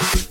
you